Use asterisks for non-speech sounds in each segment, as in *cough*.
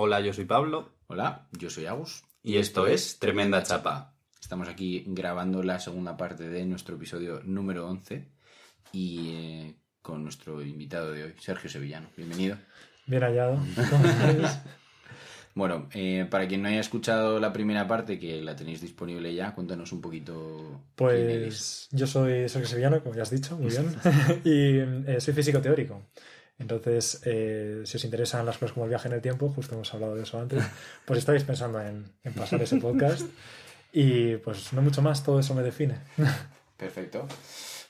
Hola, yo soy Pablo. Hola, yo soy Agus. Y esto es Tremenda Chapa. Estamos aquí grabando la segunda parte de nuestro episodio número 11 y eh, con nuestro invitado de hoy, Sergio Sevillano. Bienvenido. Bien hallado. *laughs* Bueno, eh, para quien no haya escuchado la primera parte, que la tenéis disponible ya, cuéntanos un poquito. quién eres. Pues yo soy Sergio Sevillano, como ya has dicho, muy bien. *laughs* *laughs* y eh, soy físico teórico. Entonces, eh, si os interesan las cosas como el viaje en el tiempo, justo hemos hablado de eso antes, *laughs* pues estáis pensando en, en pasar ese podcast. Y pues no mucho más, todo eso me define. Perfecto.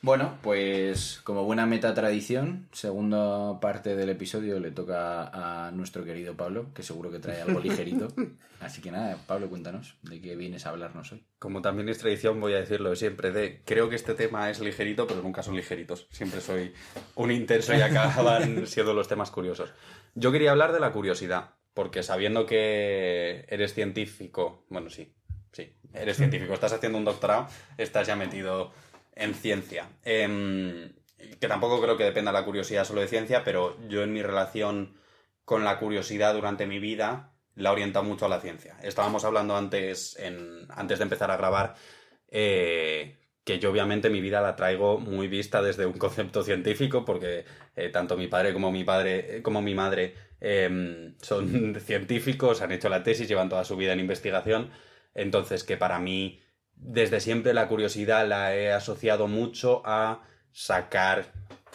Bueno, pues como buena meta tradición, segunda parte del episodio le toca a nuestro querido Pablo, que seguro que trae algo ligerito. *laughs* Así que nada, Pablo, cuéntanos de qué vienes a hablarnos hoy. Como también es tradición, voy a decirlo siempre de creo que este tema es ligerito, pero nunca son ligeritos. Siempre soy un intenso y acaban *laughs* siendo los temas curiosos. Yo quería hablar de la curiosidad, porque sabiendo que eres científico, bueno, sí, sí, eres científico, estás haciendo un doctorado, estás ya metido en ciencia. Em, que tampoco creo que dependa la curiosidad solo de ciencia, pero yo en mi relación con la curiosidad durante mi vida la he orientado mucho a la ciencia. Estábamos hablando antes, en, antes de empezar a grabar, eh, que yo obviamente mi vida la traigo muy vista desde un concepto científico, porque eh, tanto mi padre como mi padre, eh, como mi madre em, son *laughs* científicos, han hecho la tesis, llevan toda su vida en investigación. Entonces, que para mí desde siempre la curiosidad la he asociado mucho a sacar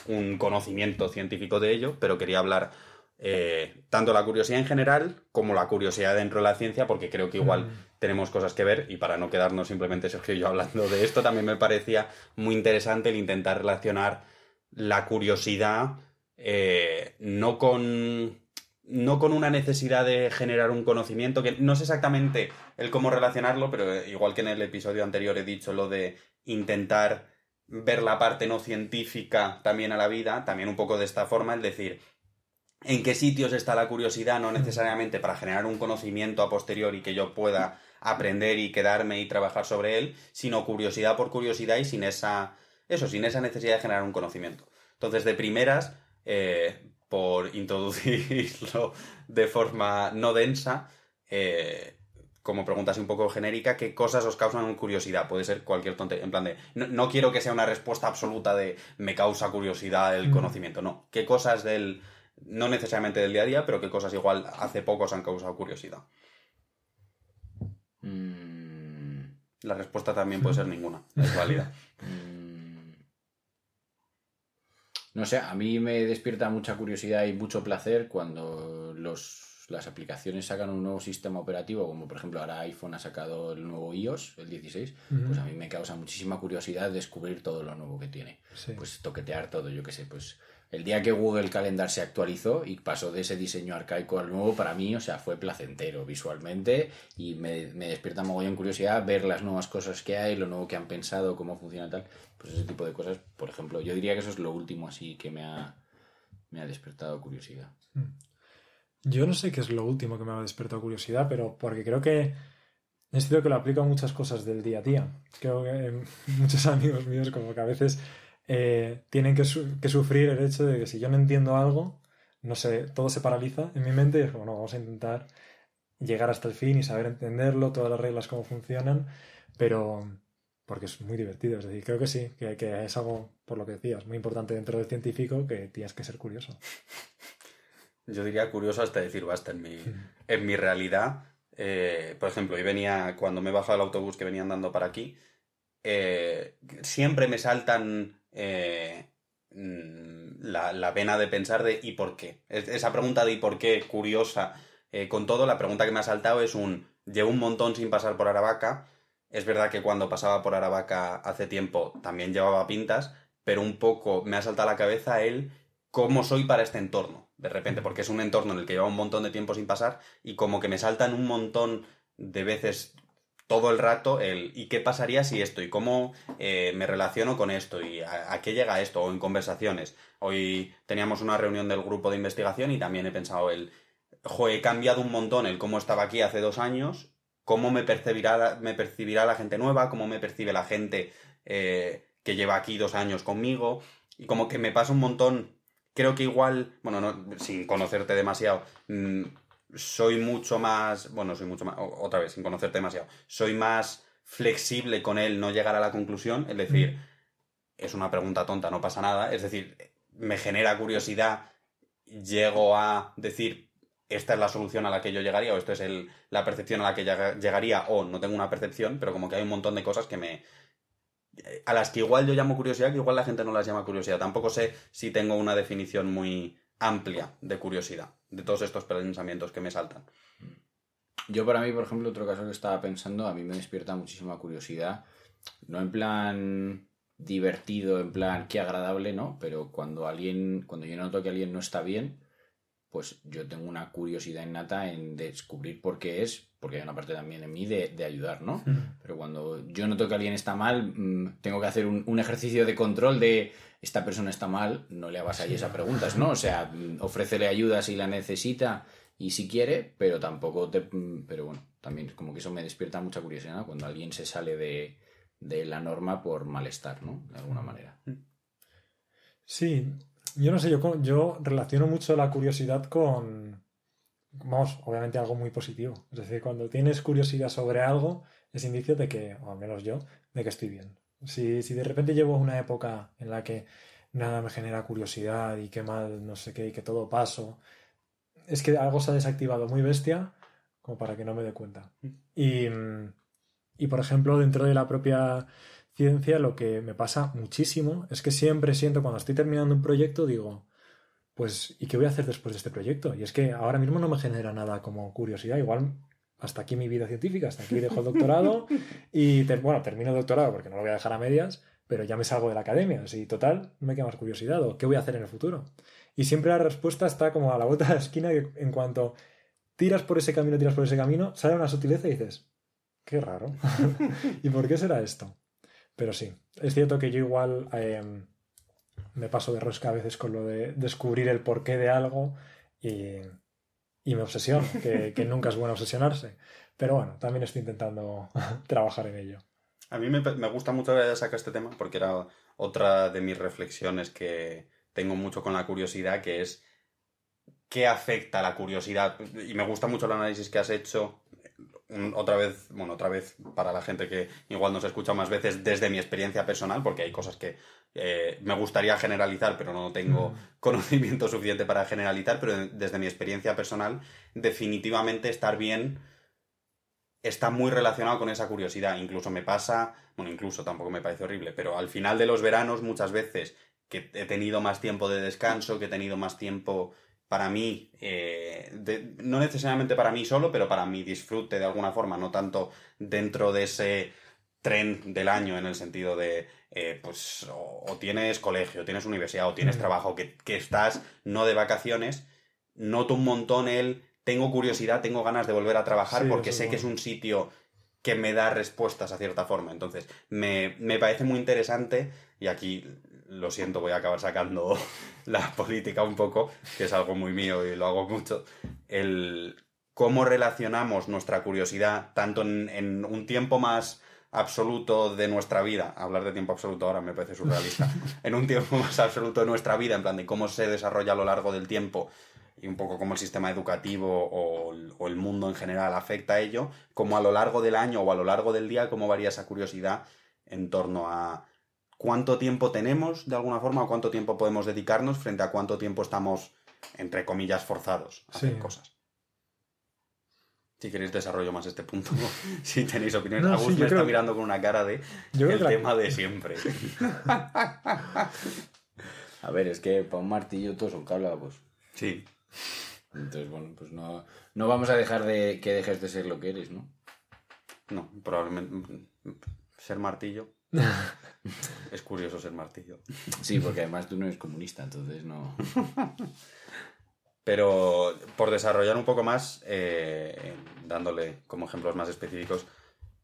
un conocimiento científico de ello, pero quería hablar eh, tanto la curiosidad en general como la curiosidad dentro de la ciencia, porque creo que igual tenemos cosas que ver y para no quedarnos simplemente Sergio y yo hablando de esto, también me parecía muy interesante el intentar relacionar la curiosidad eh, no con no con una necesidad de generar un conocimiento, que no sé exactamente el cómo relacionarlo, pero eh, igual que en el episodio anterior he dicho lo de intentar ver la parte no científica también a la vida, también un poco de esta forma, es decir, en qué sitios está la curiosidad, no necesariamente para generar un conocimiento a posteriori que yo pueda aprender y quedarme y trabajar sobre él, sino curiosidad por curiosidad y sin esa, eso, sin esa necesidad de generar un conocimiento. Entonces, de primeras, eh, por introducirlo de forma no densa, eh, como pregunta así un poco genérica, ¿qué cosas os causan curiosidad? Puede ser cualquier tontería, en plan de, no, no quiero que sea una respuesta absoluta de me causa curiosidad el Mm. conocimiento, no. ¿Qué cosas del, no necesariamente del día a día, pero qué cosas igual hace poco os han causado curiosidad? Mm, La respuesta también puede ser ninguna, es válida. *laughs* No sé, a mí me despierta mucha curiosidad y mucho placer cuando los, las aplicaciones sacan un nuevo sistema operativo, como por ejemplo ahora iPhone ha sacado el nuevo iOS, el 16, Ujú. pues a mí me causa muchísima curiosidad descubrir todo lo nuevo que tiene. Sí. Pues toquetear todo, yo qué sé, pues el día que Google Calendar se actualizó y pasó de ese diseño arcaico al nuevo, para mí, o sea, fue placentero visualmente y me, me despierta mogollón curiosidad ver las nuevas cosas que hay, lo nuevo que han pensado, cómo funciona tal. Pues ese tipo de cosas, por ejemplo, yo diría que eso es lo último así que me ha, me ha despertado curiosidad. Yo no sé qué es lo último que me ha despertado curiosidad, pero porque creo que es cierto que lo aplico a muchas cosas del día a día. Creo que eh, *laughs* muchos amigos míos como que a veces eh, tienen que, su- que sufrir el hecho de que si yo no entiendo algo, no sé, todo se paraliza en mi mente y es como, no, vamos a intentar llegar hasta el fin y saber entenderlo, todas las reglas, cómo funcionan, pero porque es muy divertido. Es decir, creo que sí, que, que es algo, por lo que decías, muy importante dentro del científico que tienes que ser curioso. Yo diría curioso hasta decir basta en mi, *laughs* en mi realidad. eh, por ejemplo, hoy venía, cuando me he bajado del autobús que venía andando para aquí, eh, siempre me saltan eh, mm, la, la de pensar de ¿y por qué? Es- Esa pregunta de ¿y por qué? curiosa. eh, con todo, la pregunta que me ha saltado es un llevo un montón sin pasar por Aravaca. Es verdad que cuando pasaba por Aravaca hace tiempo también llevaba pintas, pero un poco me ha saltado a la cabeza el cómo soy para este entorno, de repente, porque es un entorno en el que lleva un montón de tiempo sin pasar y como que me saltan un montón de veces todo el rato el ¿y qué pasaría si esto? ¿y cómo eh, me relaciono con esto? ¿y a, qué llega esto? O en conversaciones. Hoy teníamos una reunión del grupo de investigación y también he pensado el jo, he cambiado un montón el cómo estaba aquí hace dos años, cómo me percibirá, me percibirá la gente nueva, cómo me percibe la gente eh, que lleva aquí dos años conmigo, y como que me pasa un montón, creo que igual, bueno, no, sin conocerte demasiado, mm, soy mucho más, bueno, soy mucho más, otra vez, sin conocerte demasiado, soy más flexible con él no llegar a la conclusión, es decir, es una pregunta tonta, no pasa nada, es decir, me genera curiosidad, llego a decir, esta es la solución a la que yo llegaría, o esto es el, la percepción a la que llegaría, o no tengo una percepción, pero como que hay un montón de cosas que me... a las que igual yo llamo curiosidad, que igual la gente no las llama curiosidad. Tampoco sé si tengo una definición muy amplia de curiosidad, de todos estos pensamientos que me saltan. Yo para mí, por ejemplo, otro caso que estaba pensando, a mí me despierta muchísima curiosidad, no en plan divertido, en plan qué agradable, ¿no? Pero cuando alguien, cuando yo noto que alguien no está bien, pues yo tengo una curiosidad innata en descubrir por qué es, porque hay una parte también en mí de, ayudar, ¿no? Pero cuando yo noto que alguien está mal, mm, tengo que hacer un, ejercicio de control de esta persona está mal, no le hagas ahí esas preguntas, ¿no? O sea, mm, ofrécele ayuda si la necesita y si quiere, pero tampoco te... Mm, pero bueno, también como que eso me despierta mucha curiosidad, ¿no? Cuando alguien se sale de, de la norma por malestar, ¿no? De alguna manera. Sí, yo no sé, yo, yo relaciono mucho la curiosidad con, vamos, obviamente algo muy positivo. Es decir, cuando tienes curiosidad sobre algo, es indicio de que, o al menos yo, de que estoy bien. Si, si de repente llevo una época en la que nada me genera curiosidad y qué mal, no sé qué, y que todo paso, es que algo se ha desactivado muy bestia como para que no me dé cuenta. Y, y por ejemplo, dentro de la propia ciencia lo que me pasa muchísimo es que siempre siento cuando estoy terminando un proyecto digo, pues ¿y qué voy a hacer después de este proyecto? Y es que ahora mismo no me genera nada como curiosidad, igual hasta aquí mi vida científica, hasta aquí dejo el doctorado *laughs* y bueno, termino el doctorado porque no lo voy a dejar a medias, pero ya me salgo de la academia, así total, no me queda más curiosidad o qué voy a hacer en el futuro. Y siempre la respuesta está como a la vuelta de la esquina que en cuanto tiras por ese camino, tiras por ese camino, sale una sutileza y dices, qué raro. *laughs* *laughs* ¿Y por qué será esto? Pero sí, es cierto que yo igual em, me paso de rosca a veces con lo de descubrir el porqué de algo y, me obsesiono, que, *laughs* nunca es bueno obsesionarse. Pero bueno, también estoy intentando *laughs* trabajar en ello. A mí me, me gusta mucho que sacar este tema porque era otra de mis reflexiones que tengo mucho con la curiosidad, que es qué afecta la curiosidad. Y me gusta mucho el análisis que has hecho otra vez, bueno, otra vez para la gente que igual nos escucha más veces desde mi experiencia personal, porque hay cosas que eh, me gustaría generalizar, pero no tengo mm. conocimiento *laughs* suficiente para generalizar, pero desde mi experiencia personal, definitivamente estar bien está muy relacionado con esa curiosidad. Incluso me pasa, bueno, incluso tampoco me parece horrible, pero al final de los veranos muchas veces que he tenido más tiempo de descanso, que he tenido más tiempo para mí, eh, no necesariamente para mí solo, pero para mi disfrute de alguna forma, no tanto dentro de ese tren del año en el sentido de, eh, pues, o, tienes colegio, tienes universidad, o tienes mm. trabajo, que, estás no de vacaciones, noto un montón el, tengo curiosidad, tengo ganas de volver a trabajar porque sé que es un sitio que me da respuestas a cierta forma. Entonces, me, me parece muy interesante, y aquí lo siento, voy a acabar sacando *laughs* la política un poco, que es algo muy mío y lo hago mucho, el cómo relacionamos nuestra curiosidad tanto en, un tiempo más absoluto de nuestra vida, hablar de tiempo absoluto ahora me parece surrealista, *laughs* en un tiempo más absoluto de nuestra vida, en plan de cómo se desarrolla a lo largo del tiempo y un poco cómo el sistema educativo o, o el mundo en general afecta a ello, como a lo largo del año o a lo largo del día, cómo varía esa curiosidad en torno a cuánto tiempo tenemos, de alguna forma, o cuánto tiempo podemos dedicarnos frente a cuánto tiempo estamos, entre comillas, forzados a hacer cosas. Si queréis desarrollo más este punto, *laughs* si tenéis opinión. No, me está mirando con una cara de el tema de siempre. *laughs* a ver, es que para un martillo todos son pues. Sí. Entonces, bueno, pues no, no vamos a dejar de que dejes de ser lo que eres, ¿no? No, probablemente ser martillo *laughs* *laughs* es curioso ser martillo. Sí, porque además tú no eres comunista, entonces no. *laughs* Pero por desarrollar un poco más, eh, dándole como ejemplos más específicos,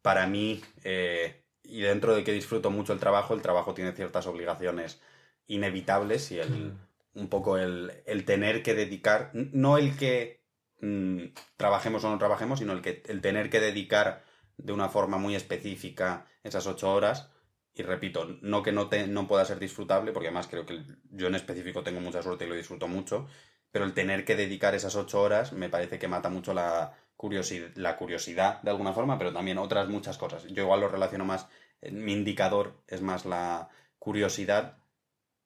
para mí, eh, y dentro de que disfruto mucho el trabajo, el trabajo tiene ciertas obligaciones inevitables y el, un poco el, tener que dedicar, no el que mm, trabajemos o no trabajemos, sino el, que, el tener que dedicar de una forma muy específica esas ocho horas y repito, no que no, te, no pueda ser disfrutable, porque además creo que yo en específico tengo mucha suerte y lo disfruto mucho, pero el tener que dedicar esas ocho horas me parece que mata mucho la, curiosidad, la curiosidad de alguna forma, pero también otras muchas cosas. Yo igual lo relaciono más, eh, mi indicador es más la curiosidad,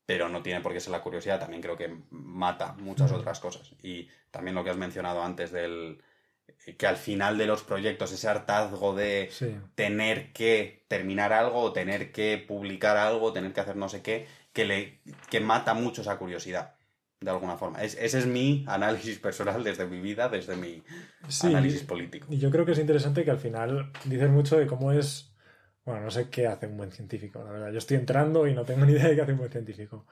pero no tiene por qué ser la curiosidad, también creo que mata muchas otras cosas. Y también lo que has mencionado antes del que al final de los proyectos ese hartazgo de tener que terminar algo o tener que publicar algo, tener que hacer no sé qué, que le que mata mucho esa curiosidad de alguna forma. ese es mi análisis personal desde mi vida, desde mi análisis político. Y yo creo que es interesante que al final dices mucho de cómo es. Bueno, no sé qué hace un buen científico, la verdad. Yo estoy entrando y no tengo *laughs* ni idea de qué hace un buen científico.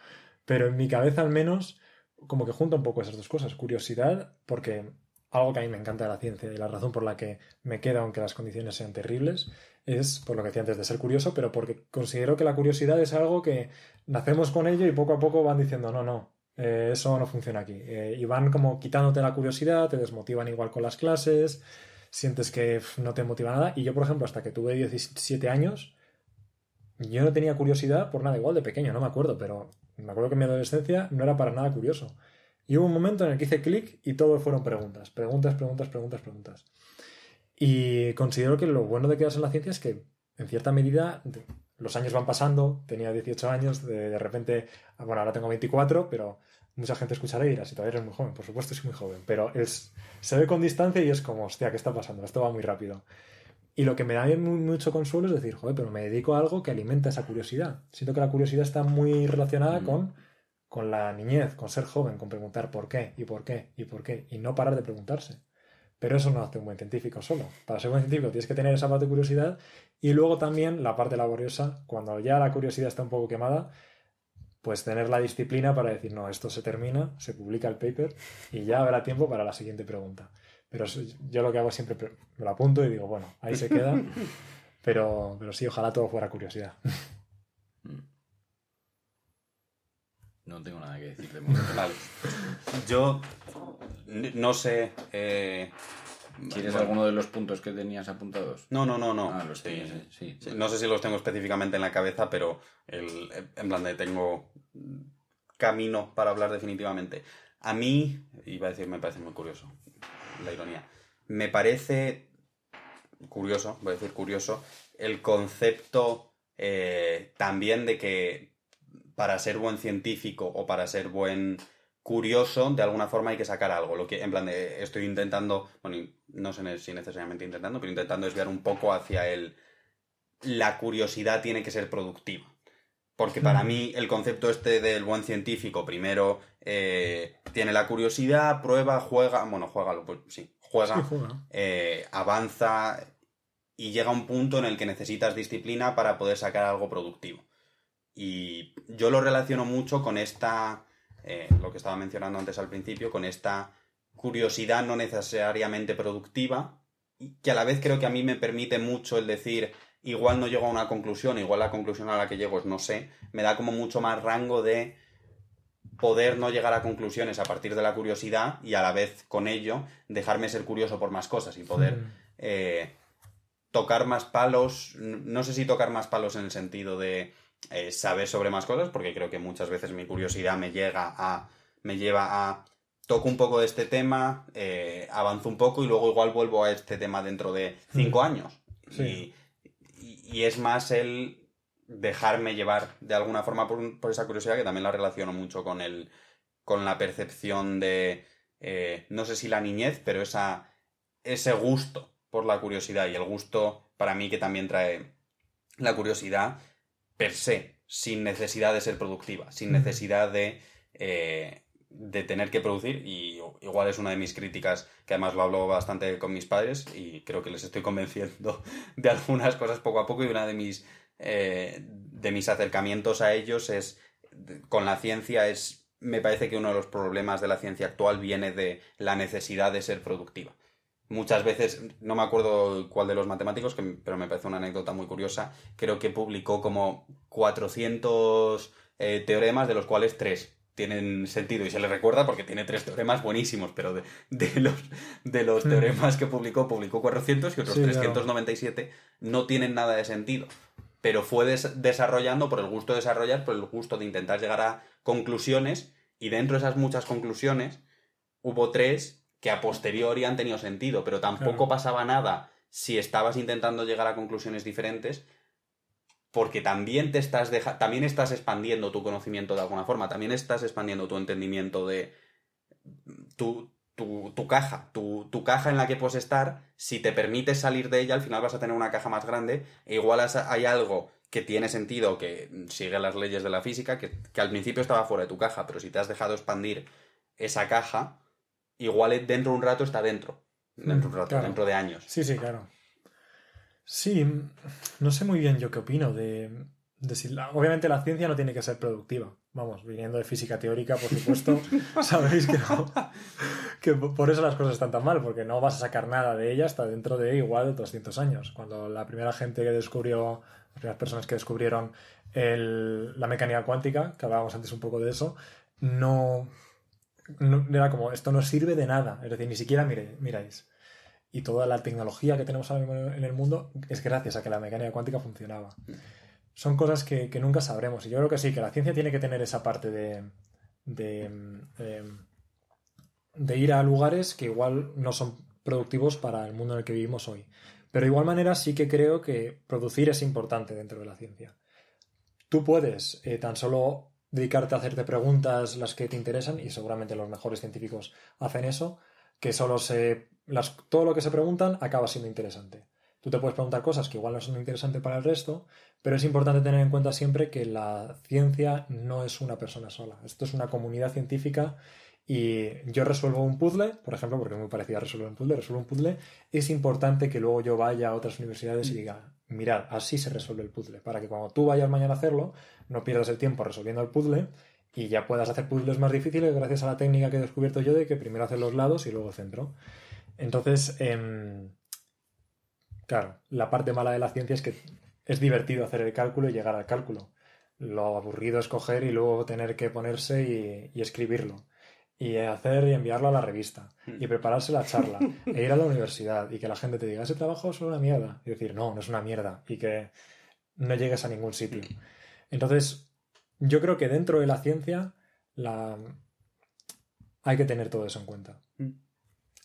Pero en mi cabeza, al menos, como que junta un poco esas dos cosas. Curiosidad, porque algo que a mí me encanta de la ciencia y la razón por la que me queda, aunque las condiciones sean terribles, es por lo que decía antes de ser curioso, pero porque considero que la curiosidad es algo que nacemos con ello y poco a poco van diciendo, no, no, eh, eso no funciona aquí. Eh, y van como quitándote la curiosidad, te desmotivan igual con las clases, sientes que no te motiva nada. Y yo, por ejemplo, hasta que tuve 17 años, yo no tenía curiosidad por nada, igual de pequeño, no me acuerdo, pero me acuerdo que en mi adolescencia no era para nada curioso. Y hubo un momento en el que hice clic y todo fueron preguntas, preguntas, preguntas, preguntas, preguntas. Y considero que lo bueno de quedarse en la ciencia es que, en cierta medida, los años van pasando, tenía 18 años, de, repente, bueno, ahora tengo 24, pero mucha gente escuchará y dirá, si todavía eres muy joven, por supuesto soy muy joven, pero es, se ve con distancia y es como, hostia, ¿qué está pasando? Esto va muy rápido. Y lo que me da mucho consuelo es decir, joder, pero me dedico a algo que alimenta esa curiosidad. Siento que la curiosidad está muy relacionada mm. con, con la niñez, con ser joven, con preguntar por qué, y por qué, y por qué, y no parar de preguntarse. Pero eso no hace un buen científico solo. Para ser un buen científico tienes que tener esa parte de curiosidad y luego también la parte laboriosa, cuando ya la curiosidad está un poco quemada, pues tener la disciplina para decir, no, esto se termina, se publica el paper y ya habrá tiempo para la siguiente pregunta. Pero yo lo que hago siempre me lo apunto y digo, bueno, ahí se queda. *laughs* Pero, pero sí, ojalá todo fuera curiosidad. No tengo nada que decir de *laughs* Vale. Yo no sé. Eh, ¿Quieres alguno de los puntos que tenías apuntados? No, no, no, no. Ah, los tienes, sí, No sé si los tengo específicamente en la cabeza, pero el, en plan de tengo camino para hablar definitivamente. A mí, iba a decir, me parece muy curioso, la ironía. Me parece curioso, voy a decir curioso, el concepto eh, también de que para ser buen científico o para ser buen curioso, de alguna forma hay que sacar algo. Lo que, en plan, de, estoy intentando, bueno, no sé si necesariamente intentando, pero intentando desviar un poco hacia el. La curiosidad tiene que ser productiva. Porque para mí el concepto este del buen científico, primero eh, tiene la curiosidad, prueba, juega, bueno, juega, pues sí, juega, eh, avanza y llega a un punto en el que necesitas disciplina para poder sacar algo productivo. Y yo lo relaciono mucho con esta eh, lo que estaba mencionando antes al principio, con esta curiosidad no necesariamente productiva, que a la vez creo que a mí me permite mucho el decir, igual no llego a una conclusión, igual la conclusión a la que llego es no sé, me da como mucho más rango de poder no llegar a conclusiones a partir de la curiosidad y a la vez con ello dejarme ser curioso por más cosas y poder hmm. eh, tocar más palos, no sé si tocar más palos en el sentido de eh, saber sobre más cosas, porque creo que muchas veces mi curiosidad me llega a. me lleva a. toco un poco de este tema, eh, avanzo un poco y luego igual vuelvo a este tema dentro de cinco años. Y, es más el dejarme llevar de alguna forma por, esa curiosidad que también la relaciono mucho con el. con la percepción de. Eh, no sé si la niñez, pero esa. ese gusto por la curiosidad y el gusto para mí que también trae la curiosidad per se, sin necesidad de ser productiva, sin necesidad de, eh, de tener que producir. Y igual es una de mis críticas, que además lo hablo bastante con mis padres y creo que les estoy convenciendo de algunas cosas poco a poco. Y una de mis, eh, de mis acercamientos a ellos es con la ciencia es me parece que uno de los problemas de la ciencia actual viene de la necesidad de ser productiva muchas veces, no me acuerdo cuál de los matemáticos, pero me parece una anécdota muy curiosa, creo que publicó como 400 eh, teoremas, de los cuales tres tienen sentido y se le recuerda porque tiene tres teoremas buenísimos, pero de, los, de los mm. teoremas que publicó, publicó 400 y otros 397 no tienen nada de sentido. Pero fue desarrollando por el gusto de desarrollar, por el gusto de intentar llegar a conclusiones y dentro de esas muchas conclusiones hubo tres que a posteriori han tenido sentido, pero tampoco Claro. pasaba nada si estabas intentando llegar a conclusiones diferentes, porque también te estás deja- también estás expandiendo tu conocimiento de alguna forma, también estás expandiendo tu entendimiento de tu, tu, tu caja, tu, tu caja en la que puedes estar, si te permites salir de ella, al final vas a tener una caja más grande, e igual hay algo que tiene sentido, que sigue las leyes de la física, que, que al principio estaba fuera de tu caja, pero si te has dejado expandir esa caja, igual dentro de un rato está dentro. Dentro de un Mm, rato, claro. dentro de años. Sí, sí, claro. Sí, no sé muy bien yo qué opino de, de si la- obviamente la ciencia no tiene que ser productiva. Vamos, viniendo de física teórica, por supuesto, *laughs* sabéis que no. Que por eso las cosas están tan mal, porque no vas a sacar nada de ella hasta dentro de igual 200 años. Cuando la primera gente que descubrió, las primeras personas que descubrieron el- la mecánica cuántica, que hablábamos antes un poco de eso, no, no- era como, esto no sirve de nada. Es decir, ni siquiera miráis. Y toda la tecnología que tenemos ahora mismo en el mundo es gracias a que la mecánica cuántica funcionaba. Son cosas que, que nunca sabremos. Y yo creo que sí, que la ciencia tiene que tener esa parte de, de, em, ir a lugares que igual no son productivos para el mundo en el que vivimos hoy. Pero de igual manera sí que creo que producir es importante dentro de la ciencia. Tú puedes eh, tan solo dedicarte a hacerte preguntas las que te interesan y seguramente los mejores científicos hacen eso, que solo se las, todo lo que se preguntan acaba siendo interesante. Tú te puedes preguntar cosas que igual no son interesantes para el resto, pero es importante tener en cuenta siempre que la ciencia no es una persona sola. Esto es una comunidad científica y yo resuelvo un puzzle, por ejemplo, porque es muy parecido a resolver un puzzle, resuelvo un puzzle, es importante que luego yo vaya a otras universidades y diga, mirad, así se resuelve el puzzle, para que cuando tú vayas mañana a hacerlo, no pierdas el tiempo resolviendo el puzzle y ya puedas hacer puzzles más difíciles gracias a la técnica que he descubierto yo de que primero hacer los lados y luego centro. Entonces, em, claro, la parte mala de la ciencia es que es divertido hacer el cálculo y llegar al cálculo. Lo aburrido es coger y luego tener que ponerse y escribirlo. Y hacer y enviarlo a la revista. Y prepararse la charla. *laughs* e ir a la universidad. Y que la gente te diga, ese trabajo es una mierda. Y decir, no, no es una mierda. Y que no llegues a ningún sitio. Entonces, yo creo que dentro de la ciencia la... hay que tener todo eso en cuenta.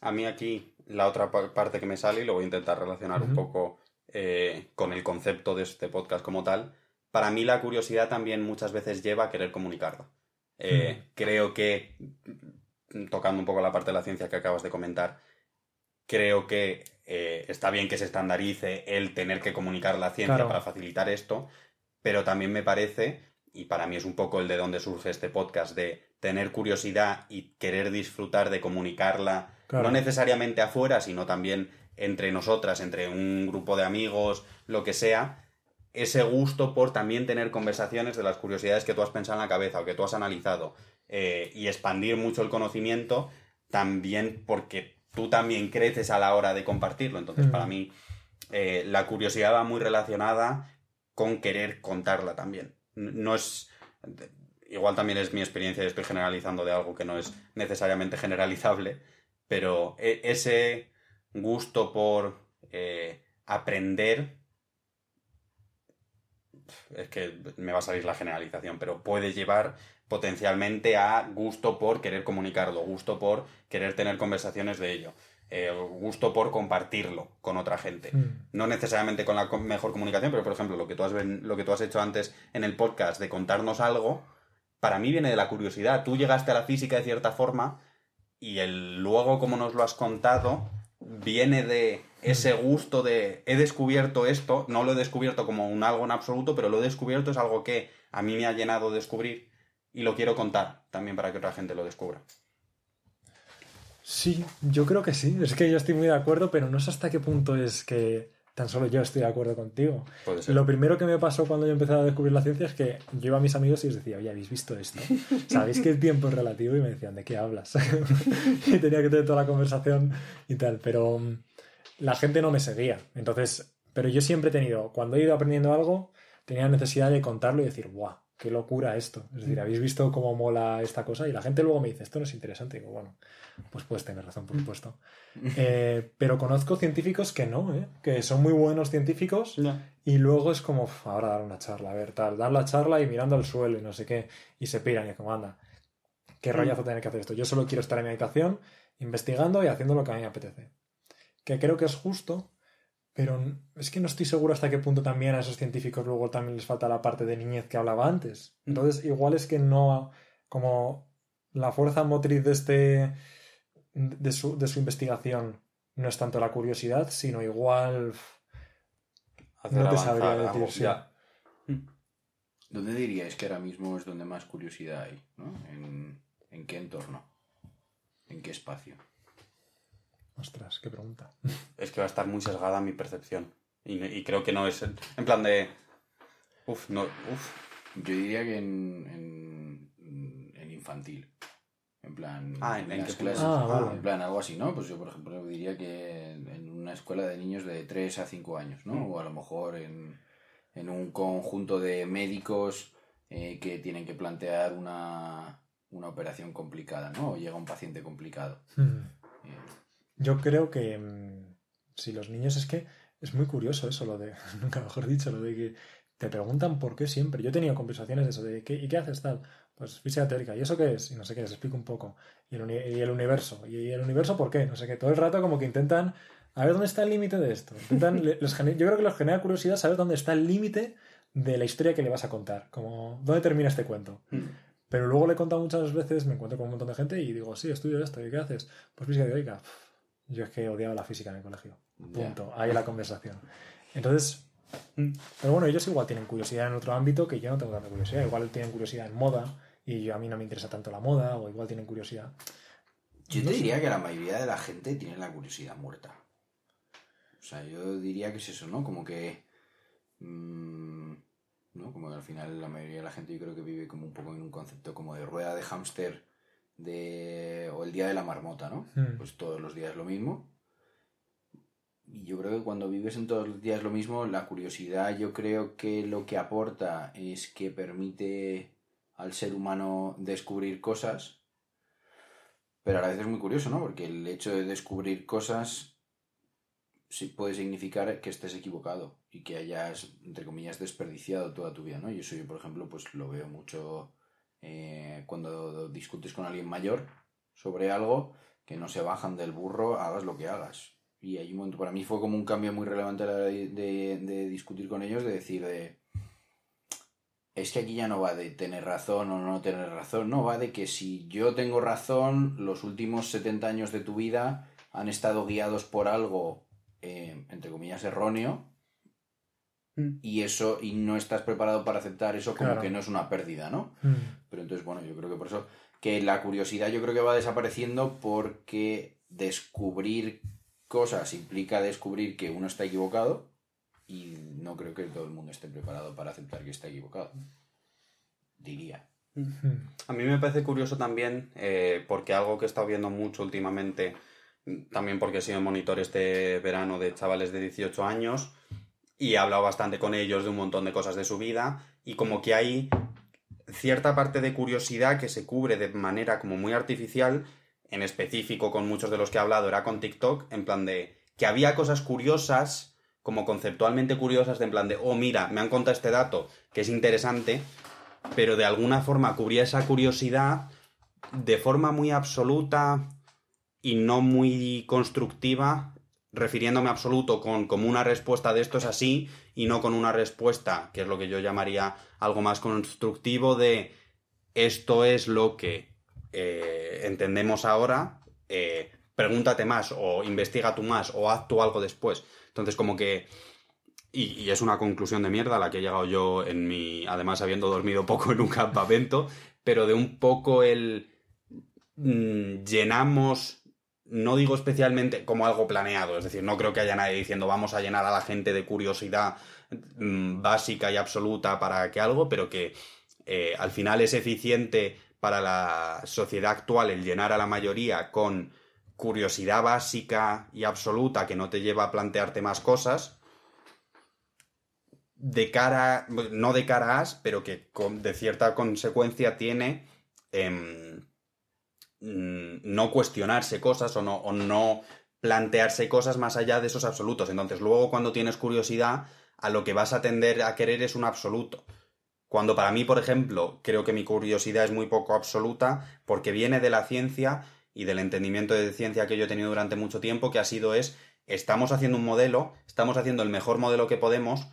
A mí aquí la otra pa- parte que me sale, y lo voy a intentar relacionar un poco eh, con el concepto de este podcast como tal, para mí la curiosidad también muchas veces lleva a querer comunicarla. Eh, Mm. Creo que, mm, tocando un poco la parte de la ciencia que acabas de comentar, creo que eh, está bien que se estandarice el tener que comunicar la ciencia Claro. para facilitar esto, pero también me parece, y para mí es un poco el de donde surge este podcast, de tener curiosidad y querer disfrutar de comunicarla, Claro. no necesariamente afuera, sino también entre nosotras, entre un grupo de amigos, lo que sea, ese gusto por también tener conversaciones de las curiosidades que tú has pensado en la cabeza o que tú has analizado eh, y expandir mucho el conocimiento, también porque tú también creces a la hora de compartirlo. Entonces, Mm. para mí, eh, la curiosidad va muy relacionada con querer contarla también. No es. Igual también es mi experiencia y estoy generalizando de algo que no es necesariamente generalizable, pero e- ese gusto por eh, aprender es que me va a salir la generalización, pero puede llevar potencialmente a gusto por querer comunicarlo, gusto por querer tener conversaciones de ello, eh, gusto por compartirlo con otra gente. Mm. No necesariamente con la mejor comunicación, pero por ejemplo, lo que, tú has, ven- lo que tú has hecho antes en el podcast de contarnos algo, para mí viene de la curiosidad. Tú llegaste a la física de cierta forma y el luego, como nos lo has contado, viene de ese gusto de he descubierto esto, no lo he descubierto como un algo en absoluto, pero lo he descubierto es algo que a mí me ha llenado de descubrir y lo quiero contar también para que otra gente lo descubra. Sí, yo creo que sí. Es que yo estoy muy de acuerdo, pero no sé hasta qué punto es que tan solo yo estoy de acuerdo contigo. Puede ser. Lo primero que me pasó cuando yo empecé a descubrir la ciencia es que yo iba a mis amigos y les decía, oye, ¿habéis visto esto? *laughs* ¿Sabéis que el tiempo es relativo? Y me decían, ¿de qué hablas? *laughs* y tenía que tener toda la conversación y tal, pero mm, la gente no me seguía. Entonces, pero yo siempre he tenido, cuando he ido aprendiendo algo, tenía necesidad de contarlo y decir, ¡guau! ¡Qué locura esto! Es decir, ¿habéis visto cómo mola esta cosa? Y la gente luego me dice, esto no es interesante. Y digo, bueno, pues puedes tener razón, por supuesto. Eh, pero conozco científicos que no, ¿eh? que son muy buenos científicos y luego es como, "Uf, ahora dar una charla, a ver, tal, dar la charla y mirando al suelo y no sé qué, y se piran y es como, anda. qué rollazo tener que hacer esto. Yo solo quiero estar en mi habitación investigando y haciendo lo que a mí me apetece. Que creo que es justo, pero es que no estoy seguro hasta qué punto también a esos científicos luego también les falta la parte de niñez que hablaba antes. Entonces, igual es que no, como la fuerza motriz de este, de su, de su investigación no es tanto la curiosidad, sino igual Hacer no te avanzar sabría decir. sí. Ya. ¿Dónde diríais que ahora mismo es donde más curiosidad hay? ¿no? ¿En, en qué entorno? ¿En qué espacio? Ostras, qué pregunta. Es que va a estar muy sesgada mi percepción. Y, y creo que no es. En en plan de. Uf, no. Uf. Yo diría que en, en, en infantil. En plan, Ah, ¿en- en las qué clases. Ah, vale. En plan, algo así, ¿no? Pues yo, por ejemplo, diría que en una escuela de niños de 3 a 5 años, ¿no? Mm. O a lo mejor en, en un conjunto de médicos eh, que tienen que plantear una, una operación complicada, ¿no? O llega un paciente complicado. Hmm. Yo creo que mm, si los niños es que es muy curioso eso, lo de, *laughs* nunca mejor dicho, lo de que te preguntan por qué siempre. Yo he tenido conversaciones de eso, de ¿qué, ¿y qué haces tal? Pues física teórica, ¿y eso qué es? Y no sé qué, les explico un poco. Y el, y el universo, ¿y el universo por qué? No sé qué, todo el rato como que intentan a ver dónde está el límite de esto. Intentan, le- les yo creo que les genera curiosidad saber dónde está el límite de la historia que le vas a contar, como dónde termina este cuento. Pero luego le he contado muchas veces, me encuentro con un montón de gente y digo, sí, estudio esto, ¿y qué haces? Pues física teórica. Pff, Yo es que odiaba la física en el colegio. Punto. Ahí la conversación. Entonces, mm, pero bueno, ellos igual tienen curiosidad en otro ámbito que yo no tengo tanta curiosidad. Igual tienen curiosidad en moda y yo, a mí no me interesa tanto la moda, o igual tienen curiosidad. Yo No te sé. diría que la mayoría de la gente tiene la curiosidad muerta. O sea, yo diría que es eso, ¿no? Como que. mm, ¿No? Como que al final la mayoría de la gente yo creo que vive como un poco en un concepto como de rueda de hámster de, o el día de la marmota, ¿no? Hmm. Pues todos los días lo mismo. Y yo creo que cuando vives en todos los días lo mismo, la curiosidad yo creo que lo que aporta es que permite al ser humano descubrir cosas, pero a la vez es muy curioso, ¿no? Porque el hecho de descubrir cosas sí puede significar que estés equivocado y que hayas, entre comillas, desperdiciado toda tu vida, ¿no? Y eso yo, por ejemplo, pues lo veo mucho eh, cuando discutes con alguien mayor sobre algo, que no se bajan del burro, hagas lo que hagas. Y hay un momento, para mí fue como un cambio muy relevante de, de- de discutir con ellos, de decir de... Es que aquí ya no va de tener razón o no tener razón, no, va de que si yo tengo razón, los últimos 70 años de tu vida han estado guiados por algo, eh, entre comillas, erróneo, Mm. y eso, y no estás preparado para aceptar eso como Claro. que no es una pérdida, ¿no? Mm. Pero entonces, bueno, yo creo que por eso, que la curiosidad yo creo que va desapareciendo porque descubrir cosas implica descubrir que uno está equivocado y no creo que todo el mundo esté preparado para aceptar que está equivocado. Diría. A mí me parece curioso también, eh, porque algo que he estado viendo mucho últimamente, también porque he sido monitor este verano de chavales de 18 años y he hablado bastante con ellos de un montón de cosas de su vida y como que hay cierta parte de curiosidad que se cubre de manera como muy artificial, en específico con muchos de los que he hablado era con TikTok, en plan de que había cosas curiosas, como conceptualmente curiosas, de en plan de, oh mira, me han contado este dato que es interesante, pero de alguna forma cubría esa curiosidad de forma muy absoluta y no muy constructiva, refiriéndome absoluto con como una respuesta de esto es así y no con una respuesta, que es lo que yo llamaría algo más constructivo de esto es lo que eh, entendemos ahora, eh, pregúntate más o investiga tú más o haz tú algo después. Entonces como que y, y es una conclusión de mierda a la que he llegado yo en mi. Además, habiendo dormido *laughs* poco en un campamento, pero de un poco el. mm, llenamos. No digo especialmente como algo planeado, es decir, no creo que haya nadie diciendo vamos a llenar a la gente de curiosidad mm, básica y absoluta para que algo, pero que eh, al final es eficiente para la sociedad actual el llenar a la mayoría con curiosidad básica y absoluta que no te lleva a plantearte más cosas de cara, no de cara a, pero que con- de cierta consecuencia tiene em, mm, no cuestionarse cosas o no, o no plantearse cosas más allá de esos absolutos. Entonces, luego cuando tienes curiosidad, a lo que vas a tender a querer es un absoluto. Cuando para mí, por ejemplo, creo que mi curiosidad es muy poco absoluta porque viene de la ciencia y del entendimiento de ciencia que yo he tenido durante mucho tiempo, que ha sido es, estamos haciendo un modelo, estamos haciendo el mejor modelo que podemos,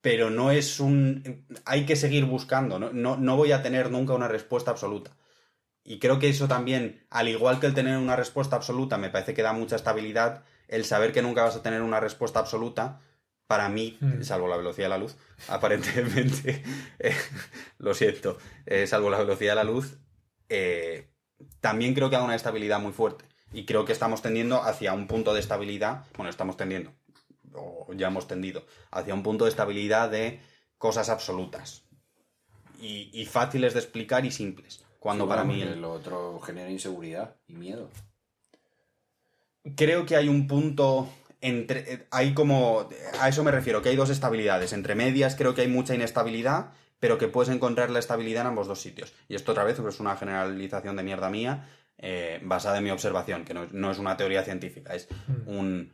pero no es un... hay que seguir buscando, no, no, no voy a tener nunca una respuesta absoluta. Y creo que eso también, al igual que el tener una respuesta absoluta, me parece que da mucha estabilidad, el saber que nunca vas a tener una respuesta absoluta, para mí, Mm. salvo la velocidad de la luz, *laughs* aparentemente, eh, lo siento, eh, salvo la velocidad de la luz, eh, también creo que da una estabilidad muy fuerte. Y creo que estamos tendiendo hacia un punto de estabilidad, bueno, estamos tendiendo, o ya hemos tendido, hacia un punto de estabilidad de cosas absolutas. Y, y fáciles de explicar y simples. Cuando Sí, para mí... Lo otro genera inseguridad y miedo. creo que hay un punto entre eh, hay como a eso me refiero que hay dos estabilidades. Entre medias creo que hay mucha inestabilidad pero que puedes encontrar la estabilidad en ambos dos sitios. Y esto otra vez pues, es una generalización de mierda mía eh, basada en mi observación que no, no es una teoría científica es un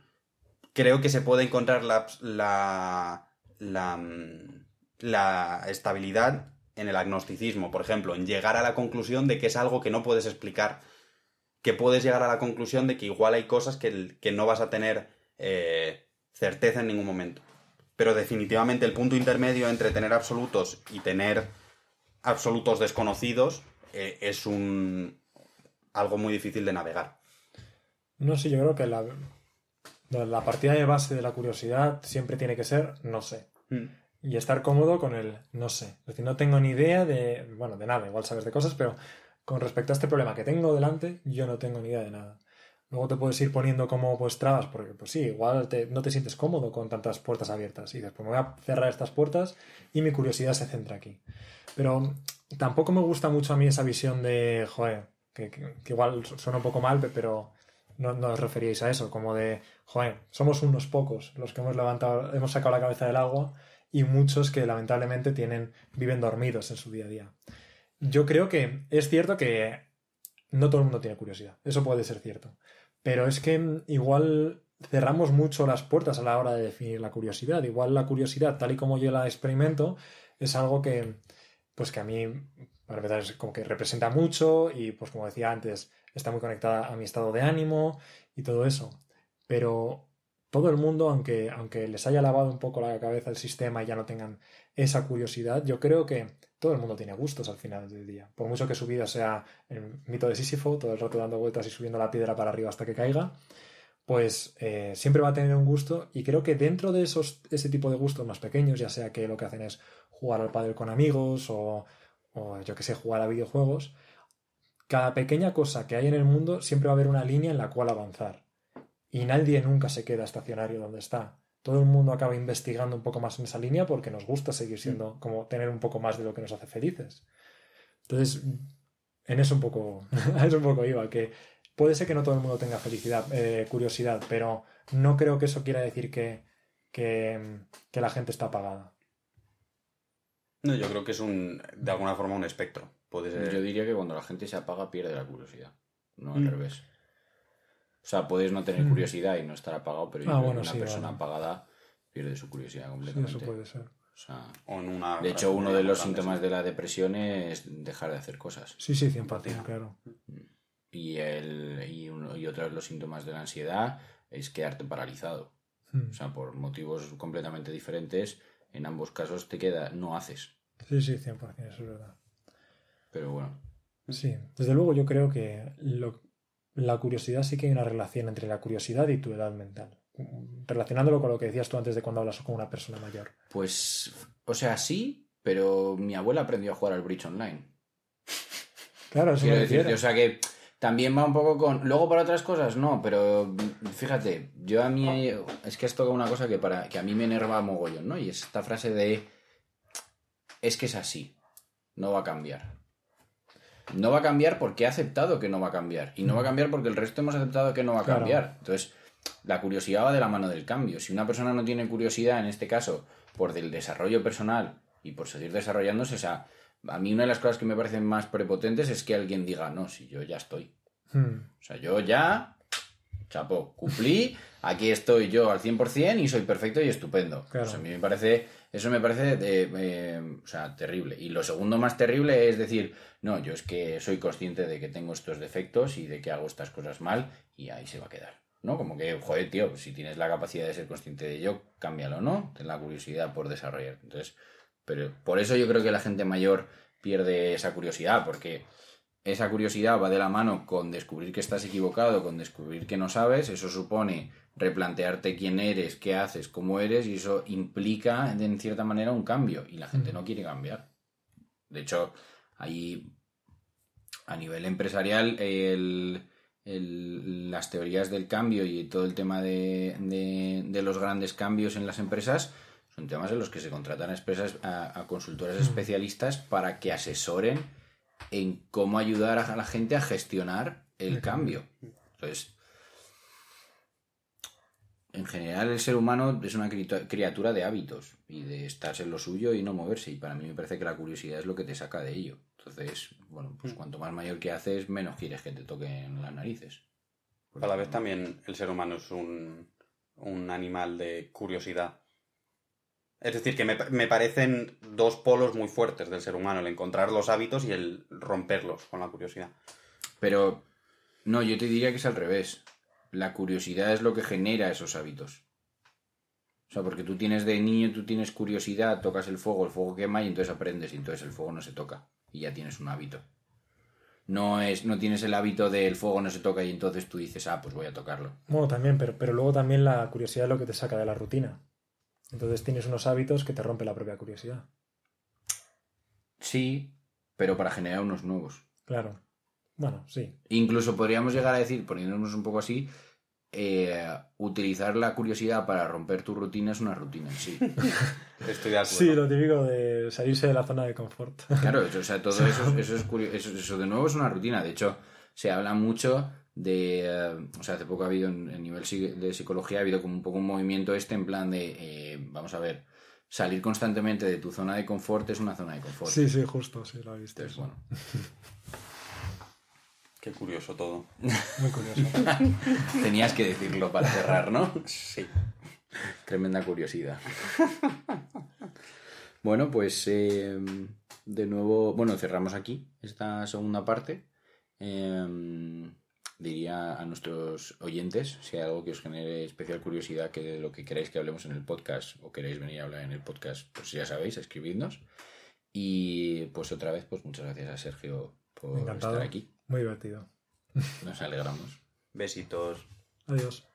creo que se puede encontrar la la, la mm, la estabilidad en el agnosticismo por ejemplo en llegar a la conclusión de que es algo que no puedes explicar que puedes llegar a la conclusión de que igual hay cosas que, que no vas a tener eh, certeza en ningún momento. Pero definitivamente el punto intermedio entre tener absolutos y tener absolutos desconocidos eh, es un algo muy difícil de navegar. No sé, yo creo que la, la partida de base de la curiosidad siempre tiene que ser no sé. Y estar cómodo con el no sé. Es decir, no tengo ni idea de, bueno, de nada, igual sabes de cosas, pero con respecto a este problema que tengo delante, yo no tengo ni idea de nada. Luego te puedes ir poniendo como pues trabas, porque pues sí, igual te- no te sientes cómodo con tantas puertas abiertas. Y después me voy a cerrar estas puertas y mi curiosidad se centra aquí. Pero tampoco me gusta mucho a mí esa visión de, joder, que, que- que igual suena un poco mal, pe- pero no, no os referíais a eso, como de, joder, somos unos pocos los que hemos levantado, hemos sacado la cabeza del agua y muchos que lamentablemente tienen, viven dormidos en su día a día. Yo creo que es cierto que no todo el mundo tiene curiosidad, eso puede ser cierto, pero es que mm, igual cerramos mucho las puertas a la hora de definir la curiosidad. Igual la curiosidad, tal y como yo la experimento, es algo que, pues que a mí, para empezar, como que representa mucho y, pues como decía antes, está muy conectada a mi estado de ánimo y todo eso. Pero todo el mundo, aunque, aunque les haya lavado un poco la cabeza el sistema y ya no tengan esa curiosidad, yo creo que todo el mundo tiene gustos al final del día. Por mucho que su vida sea el mito de Sísifo, todo el rato dando vueltas y subiendo la piedra para arriba hasta que caiga, pues eh, siempre va a tener un gusto y creo que dentro de esos, ese tipo de gustos más pequeños, ya sea que lo que hacen es jugar al pádel con amigos o, o yo que sé, jugar a videojuegos, cada pequeña cosa que hay en el mundo siempre va a haber una línea en la cual avanzar. Y nadie nunca se queda estacionario donde está. Todo el mundo acaba investigando un poco más en esa línea porque nos gusta seguir siendo, como tener un poco más de lo que nos hace felices. Entonces, en eso un poco, *laughs* a eso un poco iba, que puede ser que no todo el mundo tenga felicidad, eh, curiosidad, pero no creo que eso quiera decir que, que, que la gente está apagada. No, yo creo que es un, de alguna forma un espectro. Puede ser... Yo diría que cuando la gente se apaga pierde la curiosidad, no al Mm. revés. O sea, puedes no tener Mm. curiosidad y no estar apagado, pero yo Ah, creo que bueno, una sí, persona vale. apagada pierde su curiosidad Sí, completamente. eso puede ser. O sea, o en una de hecho, uno de los síntomas sí. de la depresión es dejar de hacer cosas. Sí, sí, 100%, claro. Y, el, y, uno, y otro de los síntomas de la ansiedad es quedarte paralizado. Mm. O sea, por motivos completamente diferentes, en ambos casos te queda, no haces. Sí, sí, 100%, eso es verdad. Pero bueno, Sí, desde luego yo creo que lo- la curiosidad sí que hay una relación entre la curiosidad y tu edad mental. Relacionándolo con lo que decías tú antes de cuando hablas con una persona mayor. pues, o sea, sí, pero mi abuela aprendió a jugar al bridge online. Claro, eso Quiero me decirte, o sea que también va un poco con. Luego para otras cosas no, pero fíjate, yo a mí. Es que has tocado una cosa que, para, que a mí me enerva mogollón, ¿no? Y es esta frase de. Es que es así, no va a cambiar. No va a cambiar porque he aceptado que no va a cambiar. Y no va a cambiar porque el resto hemos aceptado que no va a Claro. cambiar. Entonces, la curiosidad va de la mano del cambio. Si una persona no tiene curiosidad, en este caso, por el desarrollo personal y por seguir desarrollándose, o sea, a mí una de las cosas que me parecen más prepotentes es que alguien diga, no, si yo ya estoy. Hmm, O sea, yo ya chapó, cumplí, aquí estoy yo al 100% y soy perfecto y estupendo. Claro. Pues a mí me parece, eso me parece eh, eh, o sea, terrible. Y lo segundo más terrible es decir, no, yo es que soy consciente de que tengo estos defectos y de que hago estas cosas mal y ahí se va a quedar. ¿No? Como que, joder, tío, si tienes la capacidad de ser consciente de ello, cámbialo, ¿no? Ten la curiosidad por desarrollar. Entonces, pero por eso yo creo que la gente mayor pierde esa curiosidad, porque esa curiosidad va de la mano con descubrir que estás equivocado, con descubrir que no sabes, eso supone replantearte quién eres, qué haces, cómo eres, y eso implica, en cierta manera, un cambio, y la gente no quiere cambiar. De hecho, ahí, a nivel empresarial, el, el- las teorías del cambio y todo el tema de, de- de los grandes cambios en las empresas son temas en los que se contratan a, empresas- a- a consultoras especialistas para que asesoren en cómo ayudar a la gente a gestionar el cambio. Entonces, en general el ser humano es una criatura- criatura de hábitos y de estarse en lo suyo y no moverse. Y para mí me parece que la curiosidad es lo que te saca de ello. Entonces, bueno, pues cuanto más mayor que haces, menos quieres que te toquen las narices. A la vez también el ser humano es un, un animal de curiosidad. Es decir, que me, me parecen dos polos muy fuertes del ser humano, el encontrar los hábitos y el romperlos con la curiosidad. Pero no, yo te diría que es al revés. La curiosidad es lo que genera esos hábitos. O sea, porque tú tienes de niño, tú tienes curiosidad, tocas el fuego, el fuego quema y entonces aprendes y entonces el fuego no se toca y ya tienes un hábito. No es, no tienes el hábito del fuego no se toca y entonces tú dices, ah, pues voy a tocarlo. Bueno, también, pero, pero luego también la curiosidad es lo que te saca de la rutina. Entonces tienes unos hábitos que te rompe la propia curiosidad. Sí, pero para generar unos nuevos. Claro. Bueno, sí. Incluso podríamos llegar a decir, poniéndonos un poco así, eh, utilizar la curiosidad para romper tu rutina es una rutina en sí. *laughs* Estoy de acuerdo. Sí, lo típico de salirse de la zona de confort. Claro, o sea, todo eso, *laughs* eso es eso, eso de nuevo es una rutina. De hecho, se habla mucho de, eh, o sea, hace poco ha habido en, en nivel de psicología ha habido como un poco un movimiento este en plan de, eh, vamos a ver, salir constantemente de tu zona de confort es una zona de confort. Sí, sí, justo, sí, lo he visto. Entonces, bueno, *laughs* Qué curioso todo. Muy curioso. *laughs* tenías que decirlo para cerrar, ¿no? Sí. Tremenda curiosidad. *laughs* Bueno, pues eh, de nuevo, bueno, cerramos aquí esta segunda parte. Eh, diría a nuestros oyentes, si hay algo que os genere especial curiosidad que de lo que queráis que hablemos en el podcast o queréis venir a hablar en el podcast, pues ya sabéis, escribidnos. Y pues otra vez, pues muchas gracias a Sergio por Encantado. estar aquí. Muy divertido. Nos alegramos. Besitos. Adiós.